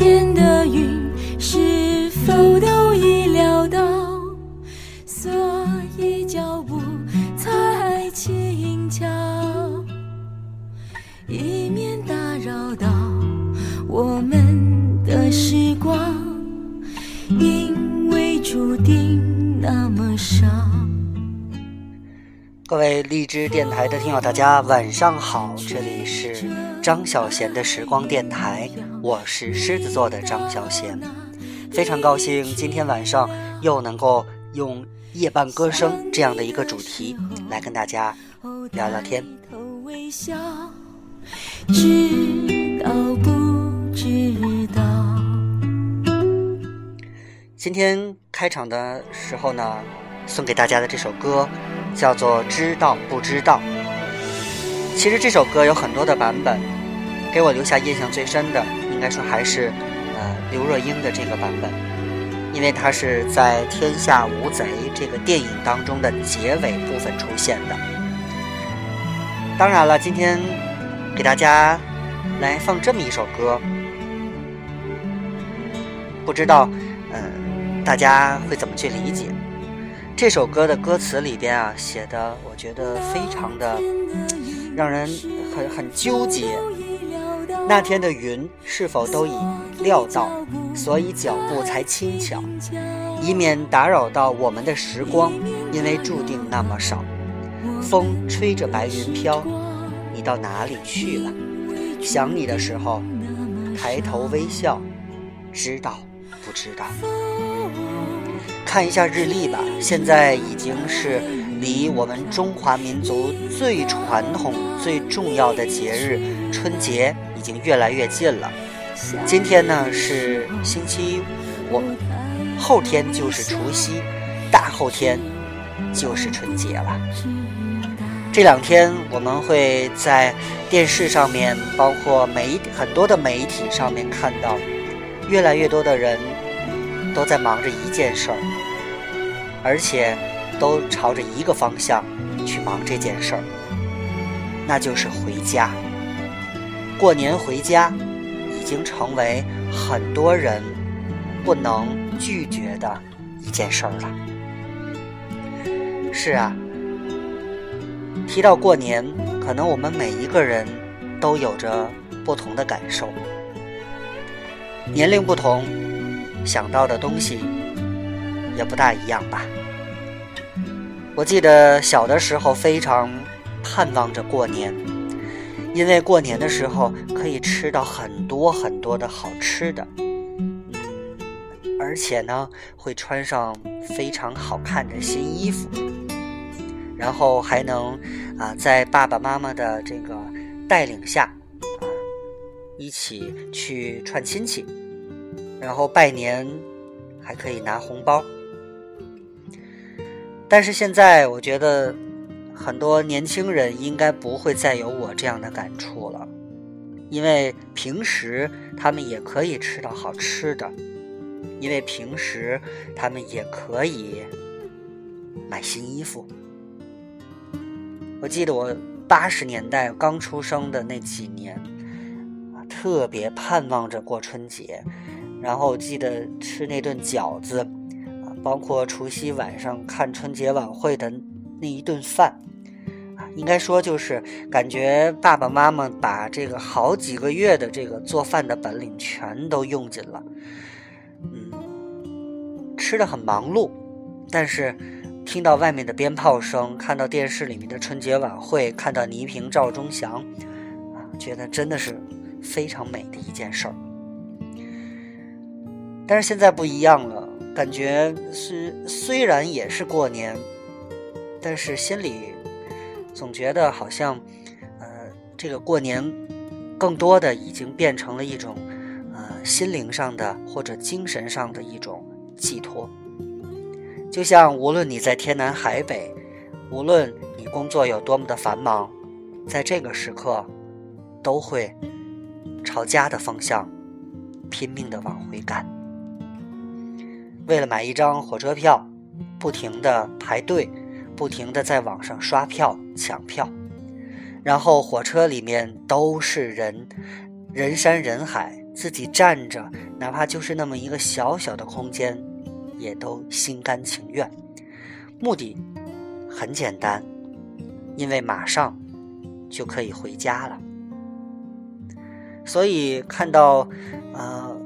天的云是否都已料到？所以脚步才轻巧，以免打扰到我们的时光，因为注定那么少。各位荔枝电台的听友，大家晚上好，这里是张小贤的时光电台，我是狮子座的张小贤，非常高兴今天晚上又能够用夜半歌声这样的一个主题来跟大家聊聊天。知道不知道？今天开场的时候呢，送给大家的这首歌。叫做知道不知道。其实这首歌有很多的版本，给我留下印象最深的，应该说还是呃刘若英的这个版本，因为它是在《天下无贼》这个电影当中的结尾部分出现的。当然了，今天给大家来放这么一首歌，不知道嗯大家会怎么去理解。这首歌的歌词里边啊，写的我觉得非常的让人很很纠结。那天的云是否都已料到，所以脚步才轻巧，以免打扰到我们的时光，因为注定那么少。风吹着白云飘，你到哪里去了？想你的时候，抬头微笑，知道不知道？看一下日历吧，现在已经是离我们中华民族最传统、最重要的节日春节已经越来越近了。今天呢是星期五，后天就是除夕，大后天就是春节了。这两天我们会在电视上面，包括媒很多的媒体上面看到，越来越多的人。都在忙着一件事儿，而且都朝着一个方向去忙这件事儿，那就是回家。过年回家已经成为很多人不能拒绝的一件事儿了。是啊，提到过年，可能我们每一个人都有着不同的感受，年龄不同。想到的东西也不大一样吧。我记得小的时候非常盼望着过年，因为过年的时候可以吃到很多很多的好吃的，而且呢会穿上非常好看的新衣服，然后还能啊在爸爸妈妈的这个带领下啊一起去串亲戚。然后拜年，还可以拿红包。但是现在，我觉得很多年轻人应该不会再有我这样的感触了，因为平时他们也可以吃到好吃的，因为平时他们也可以买新衣服。我记得我八十年代刚出生的那几年，啊，特别盼望着过春节。然后记得吃那顿饺子，包括除夕晚上看春节晚会的那一顿饭，啊，应该说就是感觉爸爸妈妈把这个好几个月的这个做饭的本领全都用尽了，嗯，吃的很忙碌，但是听到外面的鞭炮声，看到电视里面的春节晚会，看到倪萍、赵忠祥，啊，觉得真的是非常美的一件事儿。但是现在不一样了，感觉是虽然也是过年，但是心里总觉得好像，呃，这个过年更多的已经变成了一种，呃，心灵上的或者精神上的一种寄托。就像无论你在天南海北，无论你工作有多么的繁忙，在这个时刻，都会朝家的方向拼命的往回赶。为了买一张火车票，不停的排队，不停的在网上刷票抢票，然后火车里面都是人，人山人海，自己站着，哪怕就是那么一个小小的空间，也都心甘情愿。目的很简单，因为马上就可以回家了。所以看到，呃，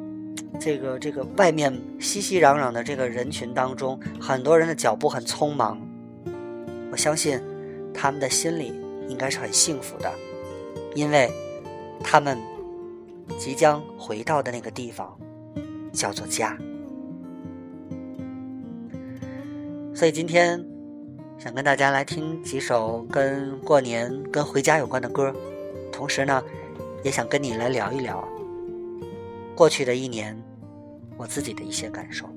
这个这个外面熙熙攘攘的这个人群当中，很多人的脚步很匆忙，我相信他们的心里应该是很幸福的，因为他们即将回到的那个地方叫做家。所以今天想跟大家来听几首跟过年、跟回家有关的歌，同时呢。也想跟你来聊一聊过去的一年，我自己的一些感受。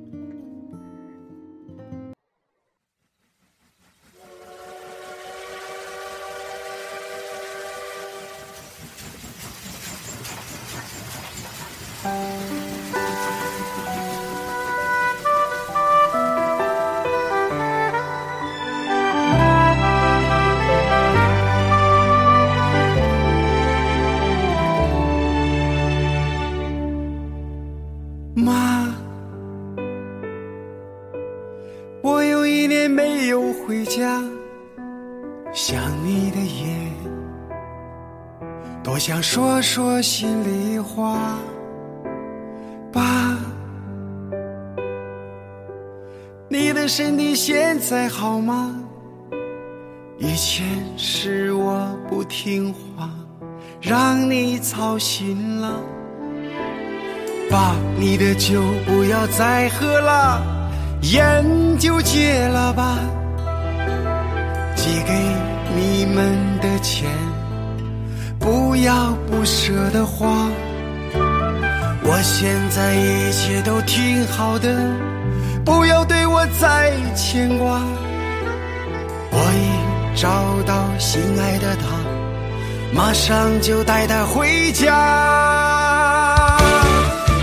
心里话，爸。你的身体现在好吗？以前是我不听话，让你操心了。爸，你的酒不要再喝了，烟就戒了吧。寄给你们的钱。不要不舍的花，我现在一切都挺好的，不要对我再牵挂。我已找到心爱的他，马上就带他回家。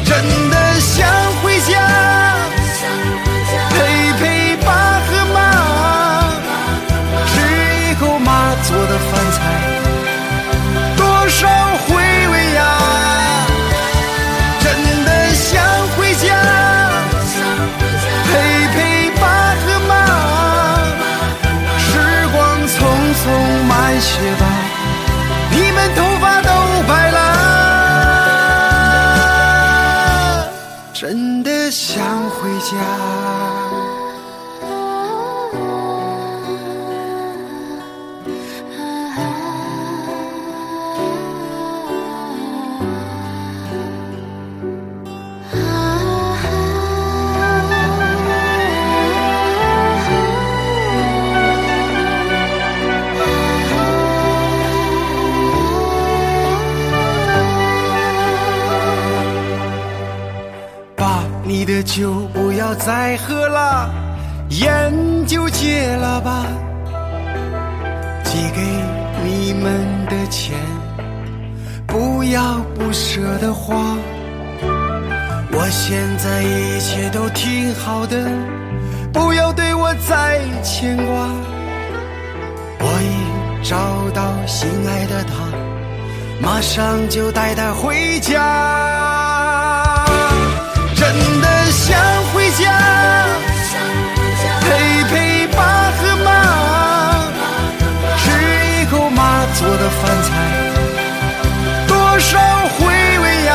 真的想回家，些吧，你们头发都白了，真的想回家。再喝了，烟就戒了吧。寄给你们的钱，不要不舍得花。我现在一切都挺好的，不要对我再牵挂。我已找到心爱的他，马上就带他回家。家，陪陪爸和妈，吃一口妈做的饭菜，多少回味呀！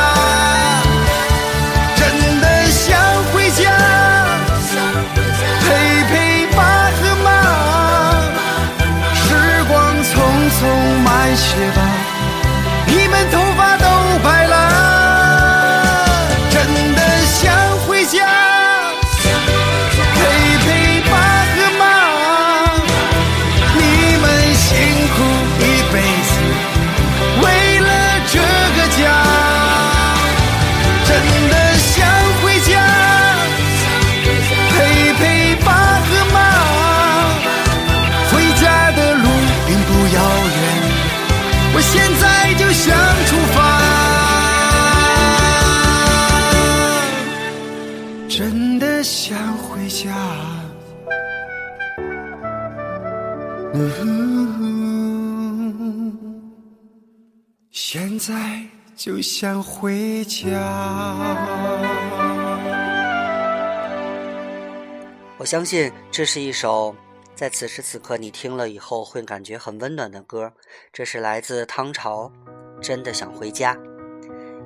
真的想回家，陪陪爸和妈，时光匆匆慢些吧，想回家。我相信这是一首在此时此刻你听了以后会感觉很温暖的歌。这是来自汤潮，《真的想回家》。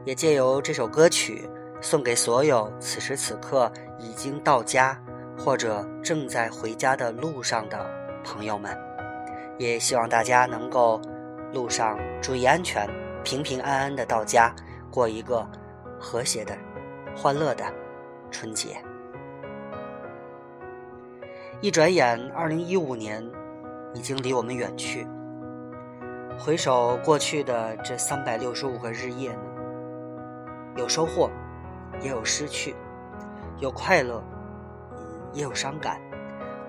也借由这首歌曲，送给所有此时此刻已经到家或者正在回家的路上的朋友们。也希望大家能够路上注意安全，平平安安的到家，过一个和谐的、欢乐的春节。一转眼，二零一五年已经离我们远去。回首过去的这三百六十五个日夜呢，有收获，也有失去，有快乐，也有伤感。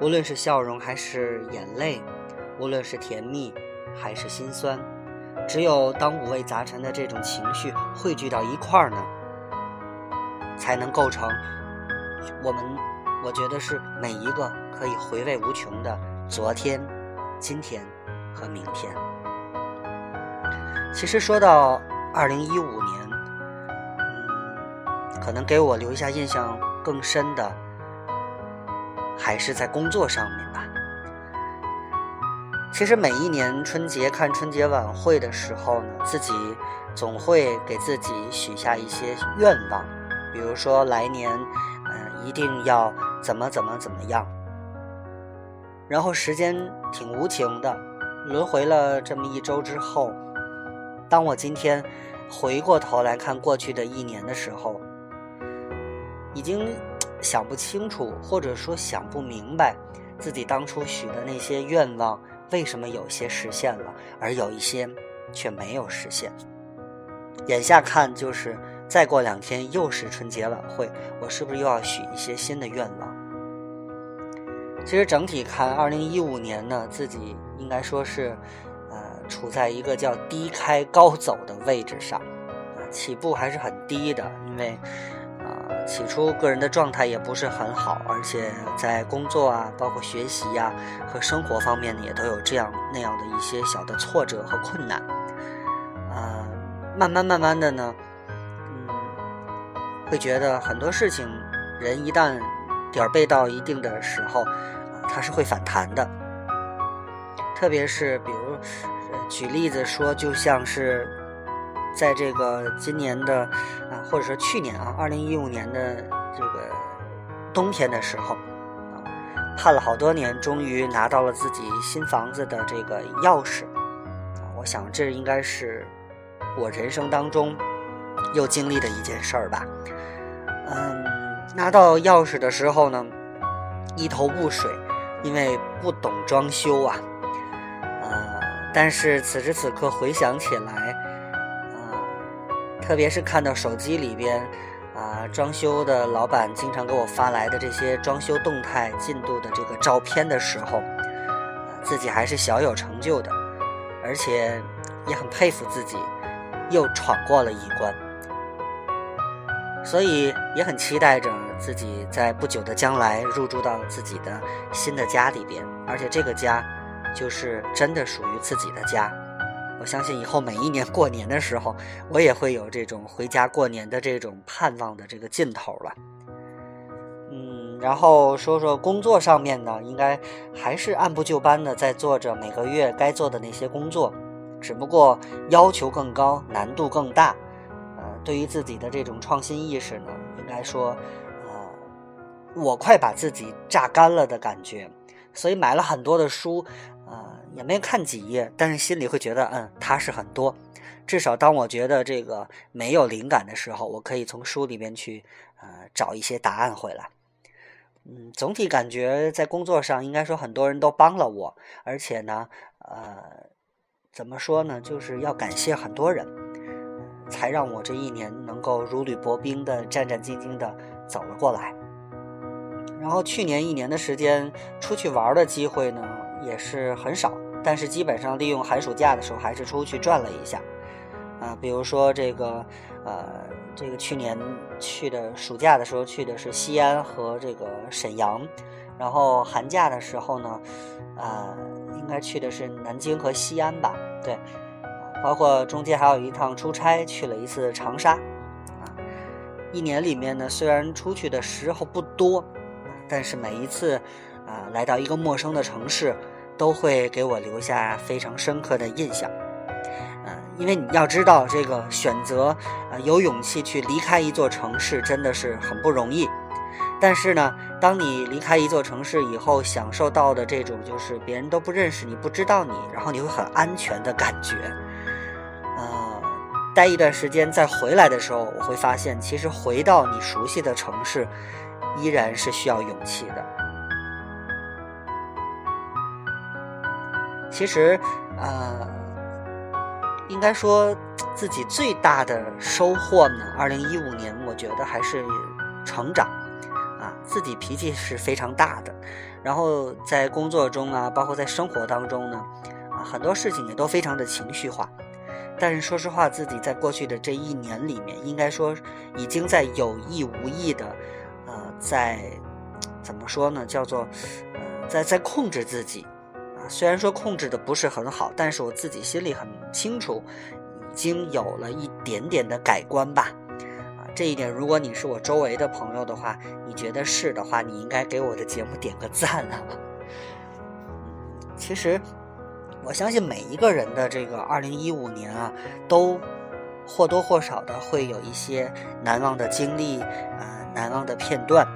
无论是笑容还是眼泪，无论是甜蜜还是心酸，只有当五味杂陈的这种情绪汇聚到一块儿呢，才能构成我们。我觉得是每一个可以回味无穷的昨天、今天和明天。其实说到二零一五年，嗯，可能给我留下印象更深的，还是在工作上面吧。其实每一年春节看春节晚会的时候呢，自己总会给自己许下一些愿望，比如说来年，嗯，一定要。怎么怎么怎么样？然后时间挺无情的，轮回了这么一周之后，当我今天回过头来看过去的一年的时候，已经想不清楚，或者说想不明白，自己当初许的那些愿望为什么有些实现了，而有一些却没有实现。眼下看就是。再过两天又是春节晚会，我是不是又要许一些新的愿望？其实整体看，二零一五年呢，自己应该说是，呃，处在一个叫低开高走的位置上，啊，起步还是很低的，因为，起初个人的状态也不是很好，而且在工作啊，包括学习呀和生活方面呢，也都有这样那样的一些小的挫折和困难，啊，慢慢慢慢的呢。嗯会觉得很多事情，人一旦点儿背到一定的时候，它是会反弹的。特别是比如举例子说，就像是在这个今年的啊，或者说去年啊，二零一五年的这个冬天的时候啊，盼了好多年，终于拿到了自己新房子的这个钥匙啊。我想这应该是我人生当中又经历的一件事儿吧。嗯，拿到钥匙的时候呢，一头雾水，因为不懂装修啊。呃，但是此时此刻回想起来，特别是看到手机里边啊，装修的老板经常给我发来的这些装修动态进度的这个照片的时候，自己还是小有成就的，而且也很佩服自己，又闯过了一关。所以也很期待着自己在不久的将来入住到自己的新的家里边，而且这个家就是真的属于自己的家。我相信以后每一年过年的时候，我也会有这种回家过年的这种盼望的这个劲头了。嗯，然后说说工作上面呢，应该还是按部就班的在做着每个月该做的那些工作，只不过要求更高，难度更大。呃对于自己的这种创新意识呢，应该说，呃，我快把自己榨干了的感觉，所以买了很多的书，也没看几页，但是心里会觉得，嗯，踏实很多。至少当我觉得这个没有灵感的时候，我可以从书里面去，呃，找一些答案回来。嗯，总体感觉在工作上，应该说很多人都帮了我，而且呢，呃，怎么说呢，就是要感谢很多人。才让我这一年能够如履薄冰的战战兢兢的走了过来。然后去年一年的时间出去玩的机会呢也是很少，但是基本上利用寒暑假的时候还是出去转了一下。啊，比如说这个，呃，这个去年去的暑假的时候去的是西安和这个沈阳，然后寒假的时候呢，呃，应该去的是南京和西安吧？对。包括中间还有一趟出差去了一次长沙，啊，一年里面呢虽然出去的时候不多，但是每一次啊来到一个陌生的城市，都会给我留下非常深刻的印象。嗯，因为你要知道，这个选择呃有勇气去离开一座城市，真的是很不容易。但是呢，当你离开一座城市以后，享受到的这种就是别人都不认识你、不知道你，然后你会很安全的感觉。呃，待一段时间再回来的时候，我会发现，其实回到你熟悉的城市，依然是需要勇气的。其实，呃，应该说自己最大的收获呢，二零一五年，我觉得还是成长。啊自己脾气是非常大的，然后在工作中啊，包括在生活当中呢，啊，很多事情也都非常的情绪化。但是说实话，自己在过去的这一年里面，应该说已经在有意无意的，呃，在怎么说呢，叫做呃，在在控制自己。虽然说控制的不是很好，但是我自己心里很清楚，已经有了一点点的改观吧。啊这一点，如果你是我周围的朋友的话，你觉得是的话，你应该给我的节目点个赞了。其实，我相信每一个人的这个二零一五年啊，都或多或少的会有一些难忘的经历，呃，难忘的片段。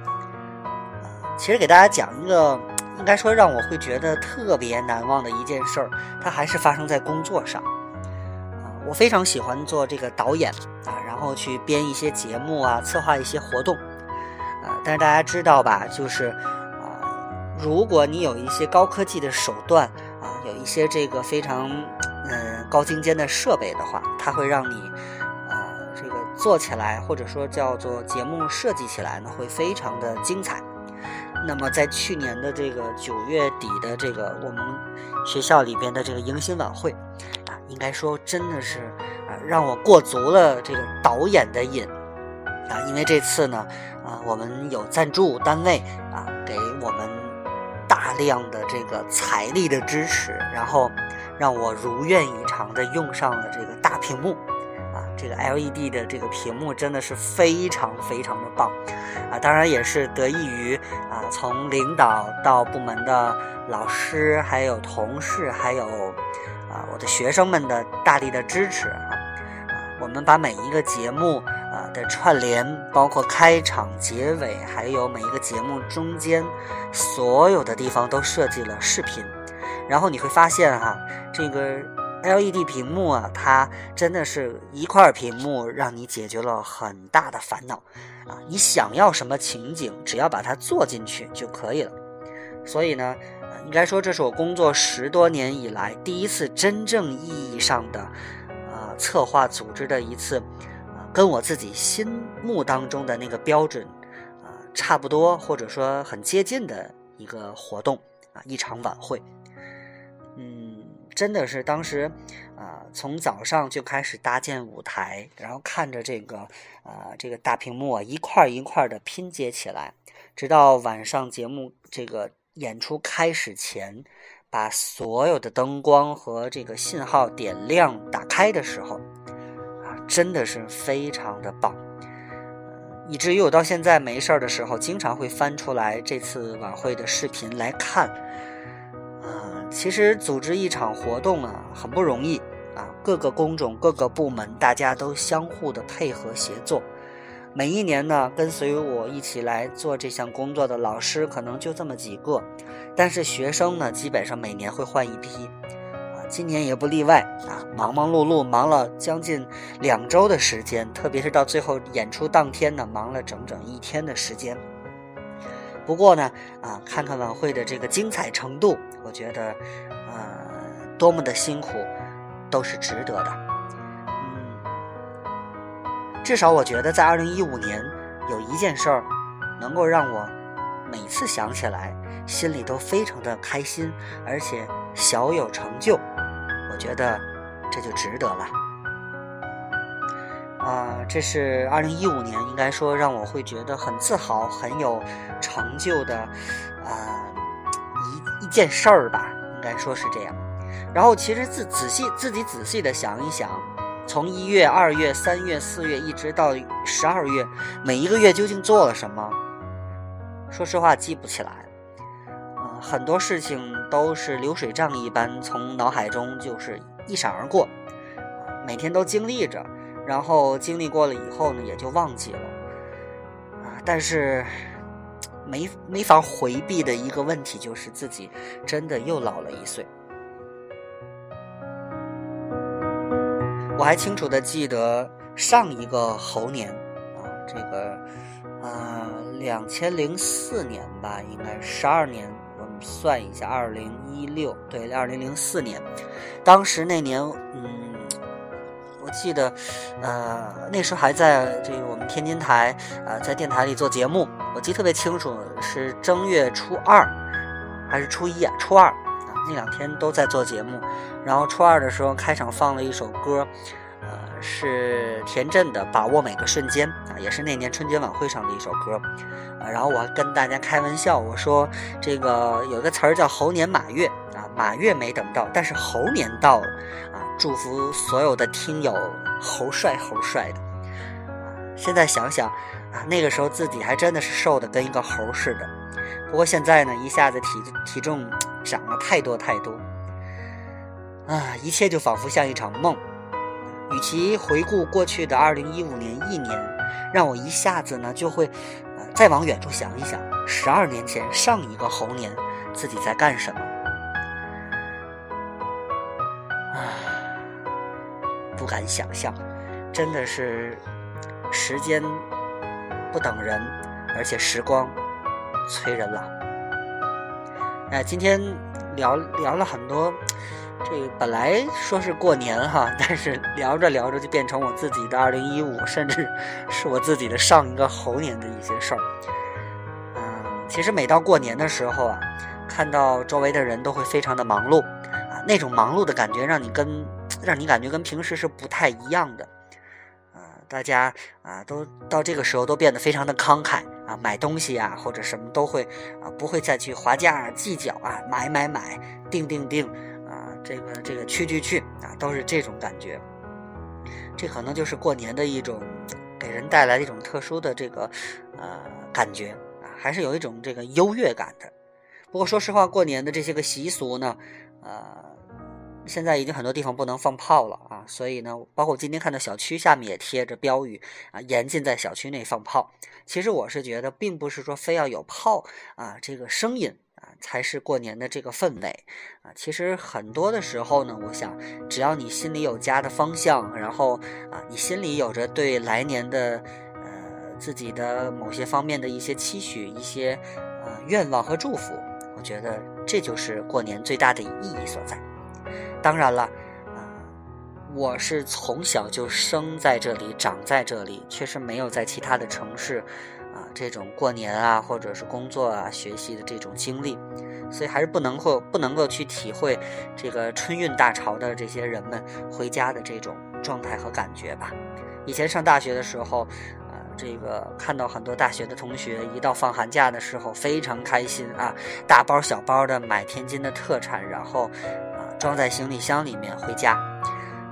其实给大家讲一个，应该说让我会觉得特别难忘的一件事儿，它还是发生在工作上。啊我非常喜欢做这个导演啊，然后去编一些节目啊，策划一些活动，啊，但是大家知道吧，就是啊，如果你有一些高科技的手段啊，有一些这个非常嗯高精尖的设备的话，它会让你啊这个做起来，或者说叫做节目设计起来呢，会非常的精彩。那么在去年的这个九月底的这个我们学校里边的这个迎新晚会。啊应该说，真的是啊，让我过足了这个导演的瘾啊！因为这次呢，啊，我们有赞助单位啊，给我们大量的这个财力的支持，然后让我如愿以偿的用上了这个大屏幕！这个 LED 的这个屏幕真的是非常非常的棒啊！当然也是得益于啊，从领导到部门的老师，还有同事，还有。啊，我的学生们的大力的支持啊，我们把每一个节目啊的串联，包括开场、结尾，还有每一个节目中间，所有的地方都设计了视频。然后你会发现哈，这个 LED 屏幕啊，它真的是一块屏幕，让你解决了很大的烦恼啊。你想要什么情景，只要把它做进去就可以了。所以呢。应该说，这是我工作十多年以来第一次真正意义上的，呃，策划组织的一次，啊，跟我自己心目当中的那个标准，啊，差不多或者说很接近的一个活动，啊，一场晚会。嗯，真的是当时，啊，从早上就开始搭建舞台，然后看着这个，啊，这个大屏幕啊，一块一块的拼接起来，直到晚上节目这个。演出开始前，把所有的灯光和这个信号点亮、打开的时候，啊，真的是非常的棒，以至于我到现在没事儿的时候，经常会翻出来这次晚会的视频来看。其实组织一场活动啊，很不容易啊，各个工种、各个部门，大家都相互的配合协作。每一年呢，跟随我一起来做这项工作的老师可能就这么几个，但是学生呢，基本上每年会换一批，啊，今年也不例外啊，忙忙碌碌，忙了将近两周的时间，特别是到最后演出当天呢，忙了整整一天的时间。不过呢，啊，看看晚会的这个精彩程度，我觉得，呃，多么的辛苦，都是值得的。嗯至少我觉得，在二零一五年，有一件事儿，能够让我每次想起来，心里都非常的开心，而且小有成就。我觉得这就值得了。啊，这是二零一五年，应该说让我会觉得很自豪、很有成就的啊一一件事儿吧，应该说是这样。然后其实自仔细自己仔细的想一想，从一月、二月、三月、四月一直到十二月，每一个月究竟做了什么？说实话记不起来。嗯，很多事情都是流水账一般从脑海中就是一闪而过，每天都经历着，然后经历过了以后呢，也就忘记了。啊，但是。没没法回避的一个问题，就是自己真的又老了一岁。我还清楚的记得上一个猴年啊，这个啊两千零四年吧，应该十二年，我们算一下，二零一六对，二零零四年，当时那年嗯。我记得，呃，那时候还在这个我们天津台，呃，在电台里做节目。我记得特别清楚，是正月初二还是初一啊？初二啊，那两天都在做节目。然后初二的时候，开场放了一首歌，呃，是田震的《把握每个瞬间》啊，也是那年春节晚会上的一首歌。啊，然后我还跟大家开玩笑，我说这个有个词儿叫“猴年马月”啊，马月没等到，但是猴年到了。祝福所有的听友猴帅猴帅的！现在想想啊，那个时候自己还真的是瘦的跟一个猴似的。不过现在呢，一下子体体重长了太多太多啊，一切就仿佛像一场梦。与其回顾过去的二零一五年一年，让我一下子呢就会呃再往远处想一想，十二年前上一个猴年自己在干什么。不敢想象，真的是时间不等人，而且时光催人老。哎，今天聊聊了很多，这个本来说是过年哈，但是聊着聊着就变成我自己的二零一五，甚至是我自己的上一个猴年的一些事儿。嗯，其实每到过年的时候啊，看到周围的人都会非常的忙碌啊，那种忙碌的感觉让你跟。让你感觉跟平时是不太一样的，啊，大家啊都到这个时候都变得非常的慷慨啊，买东西啊或者什么都会啊不会再去划价啊计较啊，买买买，定定定啊，这个这个去去去啊，都是这种感觉。这可能就是过年的一种给人带来一种特殊的这个呃感觉啊，还是有一种这个优越感的。不过说实话，过年的这些个习俗呢，呃。现在已经很多地方不能放炮了啊，所以呢，包括今天看到小区下面也贴着标语啊，严禁在小区内放炮。其实我是觉得，并不是说非要有炮啊，这个声音啊，才是过年的这个氛围啊。其实很多的时候呢，我想，只要你心里有家的方向，然后啊，你心里有着对来年的呃自己的某些方面的一些期许、一些呃愿望和祝福，我觉得这就是过年最大的意义所在。当然了，啊，我是从小就生在这里，长在这里，确实没有在其他的城市，啊，这种过年啊，或者是工作啊、学习的这种经历，所以还是不能够不能够去体会这个春运大潮的这些人们回家的这种状态和感觉吧。以前上大学的时候。啊这个看到很多大学的同学，一到放寒假的时候非常开心啊，大包小包的买天津的特产，然后装在行李箱里面回家。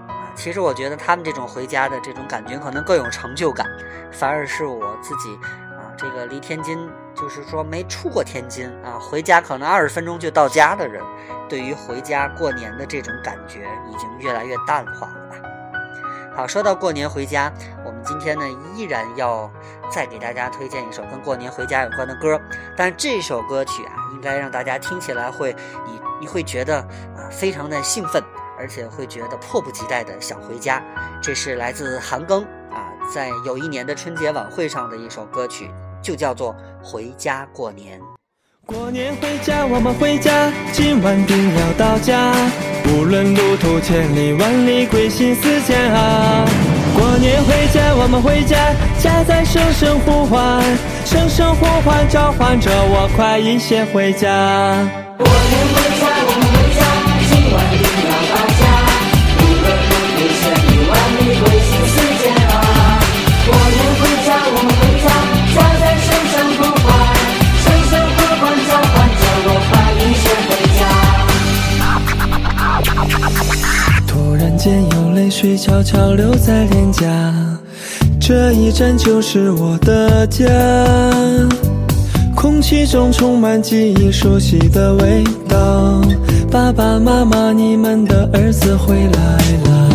啊，其实我觉得他们这种回家的这种感觉可能更有成就感，反而是我自己啊，这个离天津就是说没出过天津啊，回家可能二十分钟就到家的人，对于回家过年的这种感觉已经越来越淡化了吧。好，说到过年回家，我们今天呢依然要再给大家推荐一首跟过年回家有关的歌。但这首歌曲啊，应该让大家听起来会，以你会觉得啊非常的兴奋，而且会觉得迫不及待的想回家。这是来自韩庚啊，在有一年的春节晚会上的一首歌曲，就叫做《回家过年》。过年回家，我们回家，今晚定要到家。无论路途千里万里，归心似箭啊。过年回家，我们回家，家在声声呼唤，声声呼唤召唤着我，快一些回家。过年回水悄悄流在脸颊，这一站就是我的家。空气中充满记忆熟悉的味道，爸爸妈妈，你们的儿子回来了。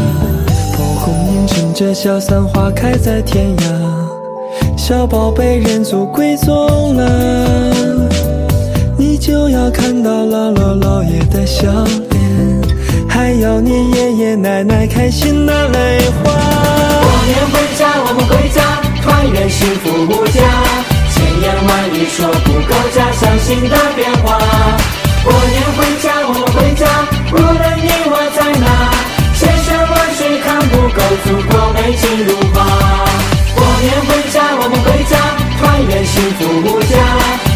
蒲公英乘着小伞花开在天涯，小宝贝认祖归宗了，你就要看到姥姥姥爷的笑脸，还有你爷爷奶奶开心的泪花。过年回家，我们回家，团圆幸福无价。千言万语说不够家乡新的变化。过年回家，我们回家，无论你我在哪，千山万水看不够祖国美景如画。过年回家，我们回家，团圆幸福无价。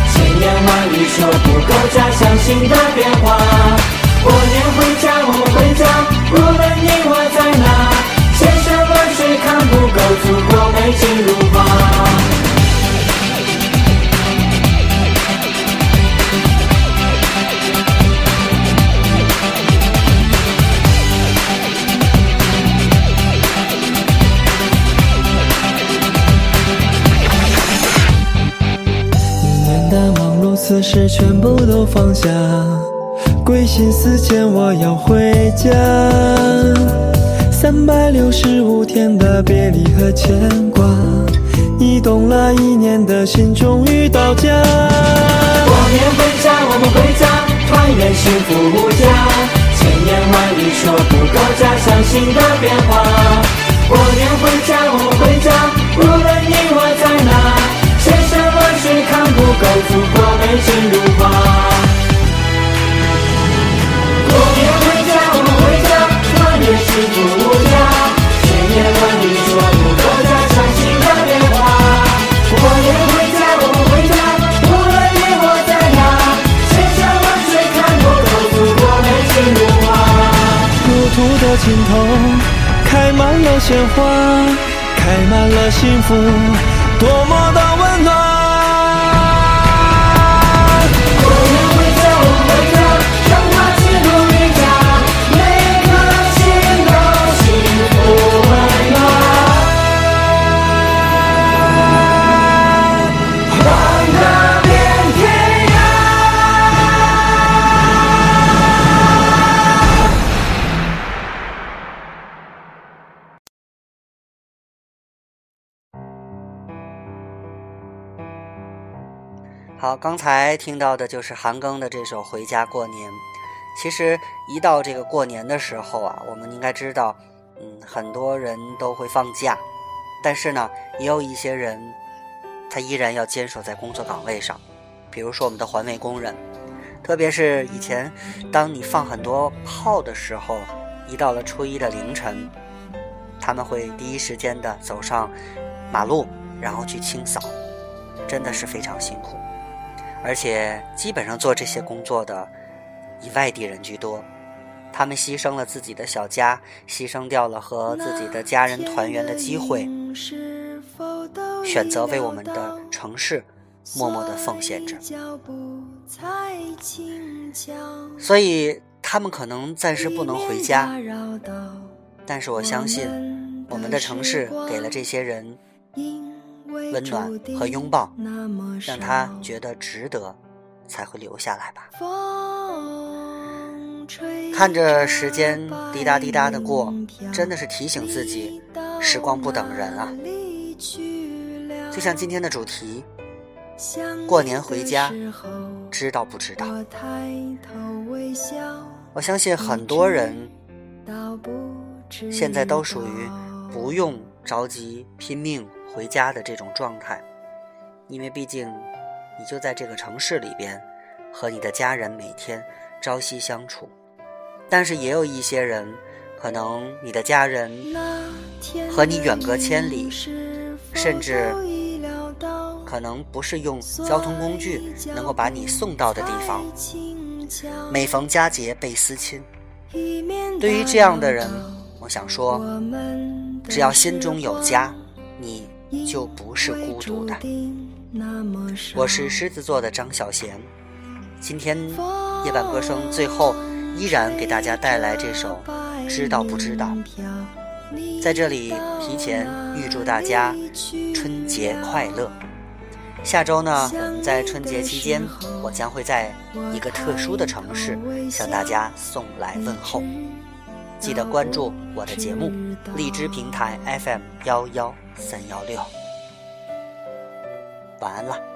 千言万语说不够家乡新的变化。过年回家，我回家，无论你我在哪，千山万水看不够祖国美景如画。此时全部都放下，归心似箭，我要回家。三百六十五天的别离和牵挂，你动了一年的心终于到家。过年回家，我们回家，团圆幸福无价。千言万语说不够家乡新的变化。过年回家，我，不够祖国美景如画？过年回家，我们回家，团圆幸福无价。千言万语说不够家乡新的变化。过年回家，我们回家，无论你我在哪，千山万水看不够祖国美景如画。过年回家我们回家，过年幸福无价，千言万语说不完，伤心的年华。过年回家我们回家，无论你我在哪，千山万水看不够祖国的情路啊。路途的尽头开满了鲜花，开满了幸福，多么的。好，刚才听到的就是韩庚的这首《回家过年》。其实一到这个过年的时候啊，我们应该知道，嗯，很多人都会放假，但是呢，也有一些人，他依然要坚守在工作岗位上。比如说我们的环卫工人，特别是以前，当你放很多炮的时候，一到了初一的凌晨，他们会第一时间的走上马路，然后去清扫，真的是非常辛苦。而且基本上做这些工作的以外地人居多，他们牺牲了自己的小家，牺牲掉了和自己的家人团圆的机会，选择为我们的城市默默的奉献着。所以他们可能暂时不能回家，但是我相信我们的城市给了这些人。温暖和拥抱，让他觉得值得，才会留下来吧。看着时间滴答滴答的过，真的是提醒自己，时光不等人啊。就像今天的主题，过年回家，知道不知道？我相信很多人现在都属于不用着急拼命。回家的这种状态，因为毕竟你就在这个城市里边，和你的家人每天朝夕相处。但是也有一些人，可能你的家人和你远隔千里，甚至可能不是用交通工具能够把你送到的地方。每逢佳节倍思亲，对于这样的人，我想说，只要心中有家，你。就不是孤独的。我是狮子座的张小贤，今天夜半歌声最后依然给大家带来这首《知道不知道》。在这里提前预祝大家春节快乐。下周呢，我们在春节期间，我将会在一个特殊的城市向大家送来问候。记得关注我的节目，荔枝平台 FM 幺幺三幺六。晚安了。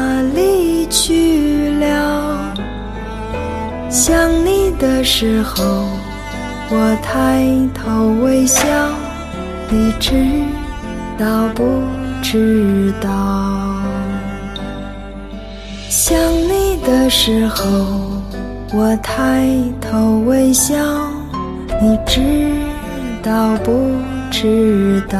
想你的时候，我抬头微笑。你知道不知道？想你的时候，我抬头微笑。你知道不知道？